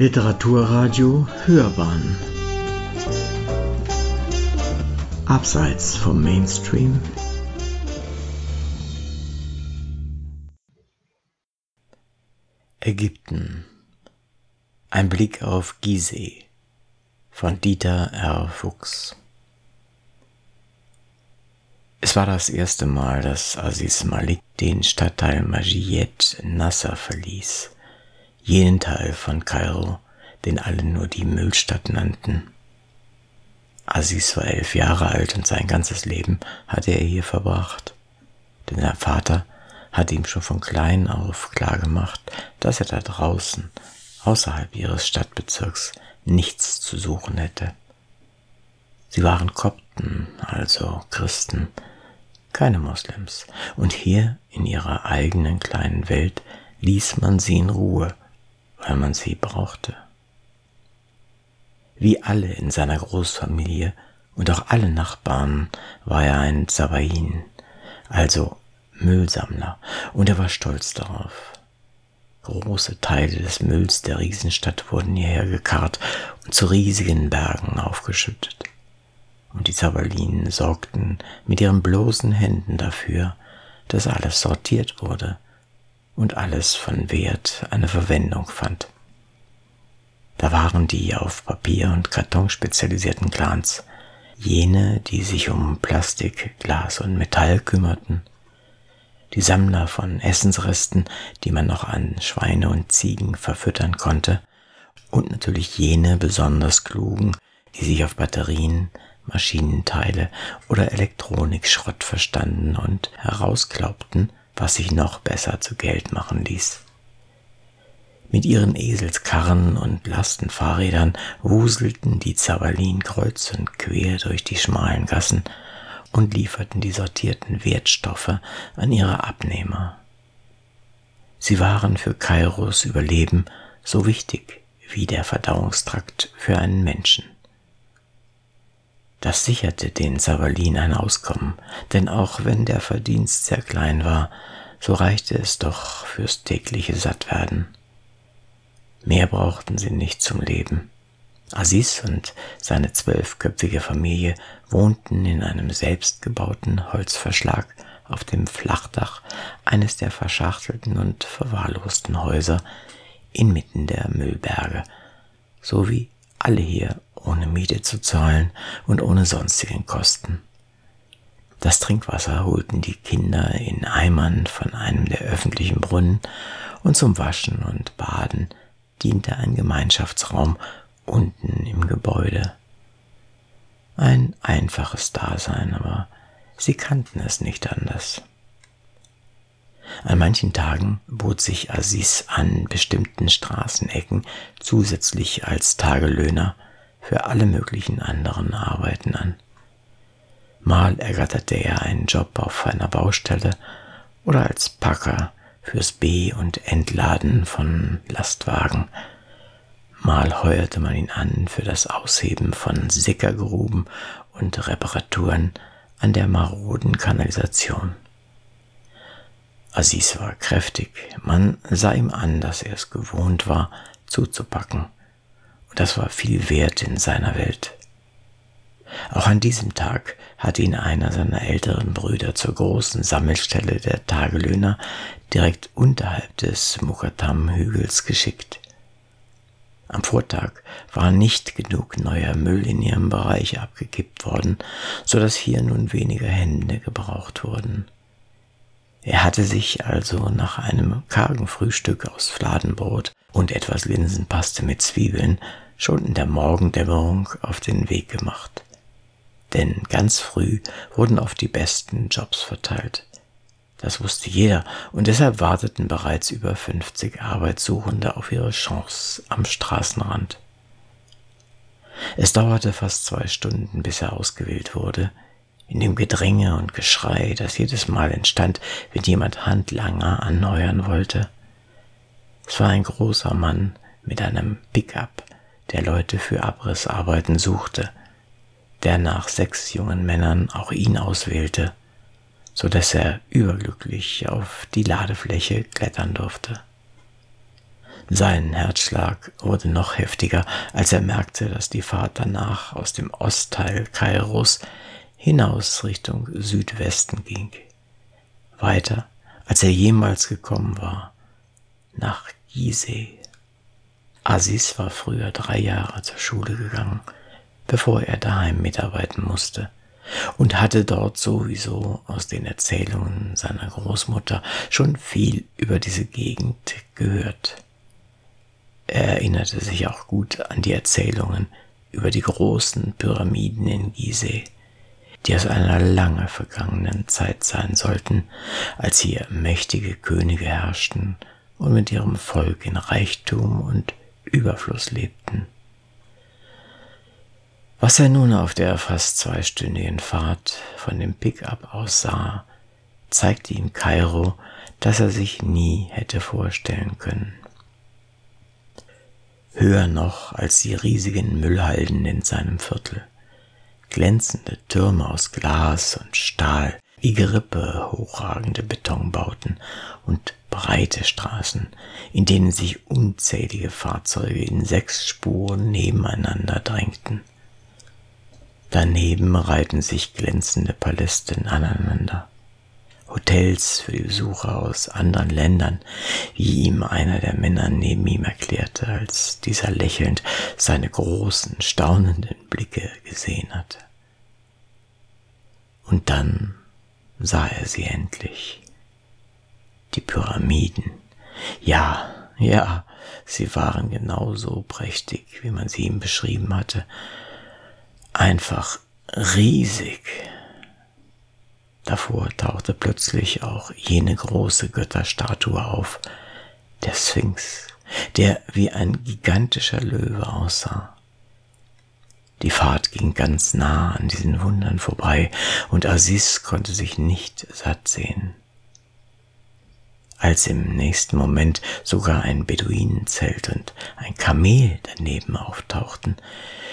Literaturradio Hörbahn. Abseits vom Mainstream. Ägypten. Ein Blick auf Gizeh von Dieter R. Fuchs. Es war das erste Mal, dass Aziz Malik den Stadtteil Majid Nasser verließ jenen Teil von Kairo, den alle nur die Müllstadt nannten. Aziz war elf Jahre alt und sein ganzes Leben hatte er hier verbracht, denn sein Vater hatte ihm schon von klein auf klargemacht, dass er da draußen, außerhalb ihres Stadtbezirks, nichts zu suchen hätte. Sie waren Kopten, also Christen, keine Moslems, und hier in ihrer eigenen kleinen Welt ließ man sie in Ruhe, weil man sie brauchte. Wie alle in seiner Großfamilie und auch alle Nachbarn war er ein Zabain, also Müllsammler, und er war stolz darauf. Große Teile des Mülls der Riesenstadt wurden hierher gekarrt und zu riesigen Bergen aufgeschüttet. Und die Zabalinen sorgten mit ihren bloßen Händen dafür, dass alles sortiert wurde und alles von Wert eine Verwendung fand. Da waren die auf Papier und Karton spezialisierten Clans, jene, die sich um Plastik, Glas und Metall kümmerten, die Sammler von Essensresten, die man noch an Schweine und Ziegen verfüttern konnte, und natürlich jene besonders klugen, die sich auf Batterien, Maschinenteile oder Elektronikschrott verstanden und herausglaubten, was sich noch besser zu Geld machen ließ. Mit ihren Eselskarren und Lastenfahrrädern wuselten die Zavalin kreuz und quer durch die schmalen Gassen und lieferten die sortierten Wertstoffe an ihre Abnehmer. Sie waren für Kairos Überleben so wichtig wie der Verdauungstrakt für einen Menschen. Das sicherte den Savalin ein Auskommen, denn auch wenn der Verdienst sehr klein war, so reichte es doch fürs tägliche Sattwerden. Mehr brauchten sie nicht zum Leben. Aziz und seine zwölfköpfige Familie wohnten in einem selbstgebauten Holzverschlag auf dem Flachdach eines der verschachtelten und verwahrlosten Häuser inmitten der Müllberge, so wie alle hier ohne Miete zu zahlen und ohne sonstigen Kosten. Das Trinkwasser holten die Kinder in Eimern von einem der öffentlichen Brunnen und zum Waschen und Baden diente ein Gemeinschaftsraum unten im Gebäude. Ein einfaches Dasein, aber sie kannten es nicht anders. An manchen Tagen bot sich Aziz an bestimmten Straßenecken zusätzlich als Tagelöhner für alle möglichen anderen Arbeiten an. Mal ergatterte er einen Job auf einer Baustelle oder als Packer fürs Be- und Entladen von Lastwagen. Mal heuerte man ihn an für das Ausheben von Sickergruben und Reparaturen an der maroden Kanalisation. Aziz war kräftig, man sah ihm an, dass er es gewohnt war, zuzupacken, und das war viel wert in seiner Welt. Auch an diesem Tag hatte ihn einer seiner älteren Brüder zur großen Sammelstelle der Tagelöhner direkt unterhalb des Mukatam-Hügels geschickt. Am Vortag war nicht genug neuer Müll in ihrem Bereich abgekippt worden, so dass hier nun weniger Hände gebraucht wurden. Er hatte sich also nach einem kargen Frühstück aus Fladenbrot und etwas Linsenpaste mit Zwiebeln schon in der Morgendämmerung auf den Weg gemacht denn ganz früh wurden oft die besten Jobs verteilt. Das wusste jeder und deshalb warteten bereits über 50 Arbeitssuchende auf ihre Chance am Straßenrand. Es dauerte fast zwei Stunden, bis er ausgewählt wurde, in dem Gedränge und Geschrei, das jedes Mal entstand, wenn jemand Handlanger anheuern wollte. Es war ein großer Mann mit einem Pickup, der Leute für Abrissarbeiten suchte, der nach sechs jungen Männern auch ihn auswählte, so dass er überglücklich auf die Ladefläche klettern durfte. Sein Herzschlag wurde noch heftiger, als er merkte, dass die Fahrt danach aus dem Ostteil Kairos hinaus Richtung Südwesten ging. Weiter, als er jemals gekommen war, nach Gizeh. Aziz war früher drei Jahre zur Schule gegangen, bevor er daheim mitarbeiten musste und hatte dort sowieso aus den Erzählungen seiner Großmutter schon viel über diese Gegend gehört. Er erinnerte sich auch gut an die Erzählungen über die großen Pyramiden in Gizeh, die aus einer lange vergangenen Zeit sein sollten, als hier mächtige Könige herrschten und mit ihrem Volk in Reichtum und Überfluss lebten. Was er nun auf der fast zweistündigen Fahrt von dem Pickup aus sah, zeigte ihm Kairo, dass er sich nie hätte vorstellen können höher noch als die riesigen Müllhalden in seinem Viertel. Glänzende Türme aus Glas und Stahl, wie Gerippe hochragende Betonbauten und breite Straßen, in denen sich unzählige Fahrzeuge in sechs Spuren nebeneinander drängten. Daneben reihten sich glänzende Paläste aneinander. Hotels für die Besucher aus anderen Ländern, wie ihm einer der Männer neben ihm erklärte, als dieser lächelnd seine großen, staunenden Blicke gesehen hatte. Und dann sah er sie endlich. Die Pyramiden. Ja, ja, sie waren genauso prächtig, wie man sie ihm beschrieben hatte. Einfach riesig. Davor tauchte plötzlich auch jene große Götterstatue auf, der Sphinx, der wie ein gigantischer Löwe aussah. Die Fahrt ging ganz nah an diesen Wundern vorbei, und Aziz konnte sich nicht satt sehen. Als im nächsten Moment sogar ein Beduinenzelt und ein Kamel daneben auftauchten,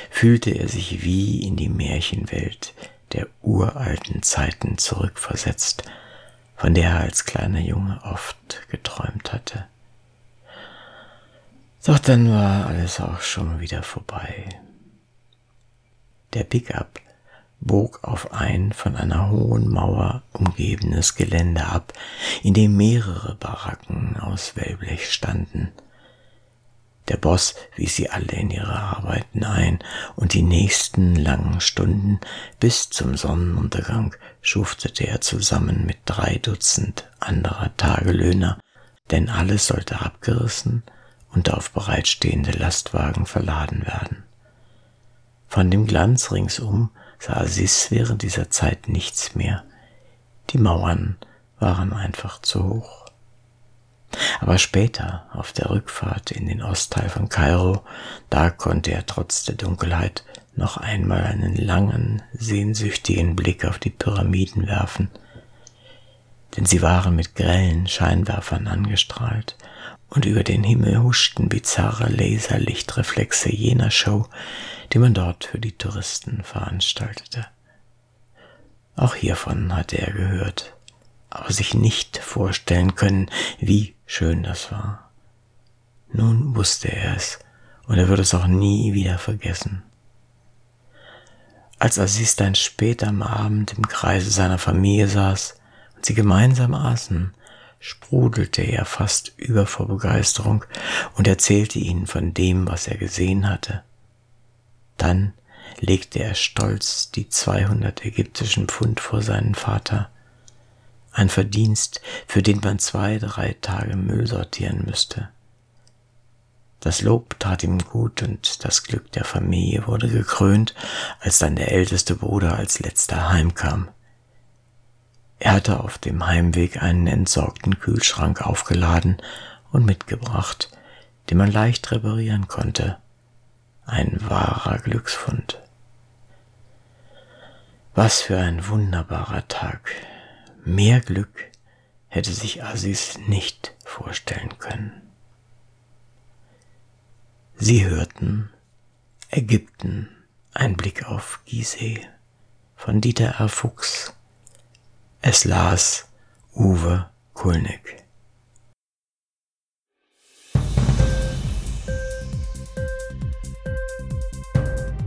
fühlte er sich wie in die Märchenwelt, der uralten Zeiten zurückversetzt, von der er als kleiner Junge oft geträumt hatte. Doch dann war alles auch schon wieder vorbei. Der Pickup bog auf ein von einer hohen Mauer umgebenes Gelände ab, in dem mehrere Baracken aus Wellblech standen. Der Boss wies sie alle in ihre Arbeiten ein, und die nächsten langen Stunden bis zum Sonnenuntergang schuftete er zusammen mit drei Dutzend anderer Tagelöhner, denn alles sollte abgerissen und auf bereitstehende Lastwagen verladen werden. Von dem Glanz ringsum sah Sis während dieser Zeit nichts mehr. Die Mauern waren einfach zu hoch. Aber später, auf der Rückfahrt in den Ostteil von Kairo, da konnte er trotz der Dunkelheit noch einmal einen langen, sehnsüchtigen Blick auf die Pyramiden werfen, denn sie waren mit grellen Scheinwerfern angestrahlt, und über den Himmel huschten bizarre Laserlichtreflexe jener Show, die man dort für die Touristen veranstaltete. Auch hiervon hatte er gehört, aber sich nicht vorstellen können, wie schön das war. Nun wusste er es, und er würde es auch nie wieder vergessen. Als Aziz dann später am Abend im Kreise seiner Familie saß und sie gemeinsam aßen, sprudelte er fast über vor Begeisterung und erzählte ihnen von dem, was er gesehen hatte. Dann legte er stolz die 200 ägyptischen Pfund vor seinen Vater ein Verdienst, für den man zwei, drei Tage Müll sortieren müsste. Das Lob tat ihm gut und das Glück der Familie wurde gekrönt, als dann der älteste Bruder als letzter heimkam. Er hatte auf dem Heimweg einen entsorgten Kühlschrank aufgeladen und mitgebracht, den man leicht reparieren konnte. Ein wahrer Glücksfund. Was für ein wunderbarer Tag. Mehr Glück hätte sich Aziz nicht vorstellen können. Sie hörten Ägypten, ein Blick auf Gizeh von Dieter R. Fuchs. Es las Uwe Kulnick.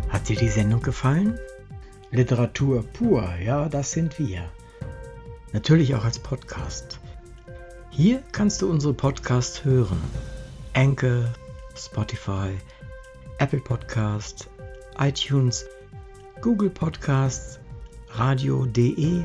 Hat dir die Sendung gefallen? Literatur pur, ja, das sind wir. Natürlich auch als Podcast. Hier kannst du unsere Podcasts hören. Anchor, Spotify, Apple Podcast, iTunes, Google Podcasts, radio.de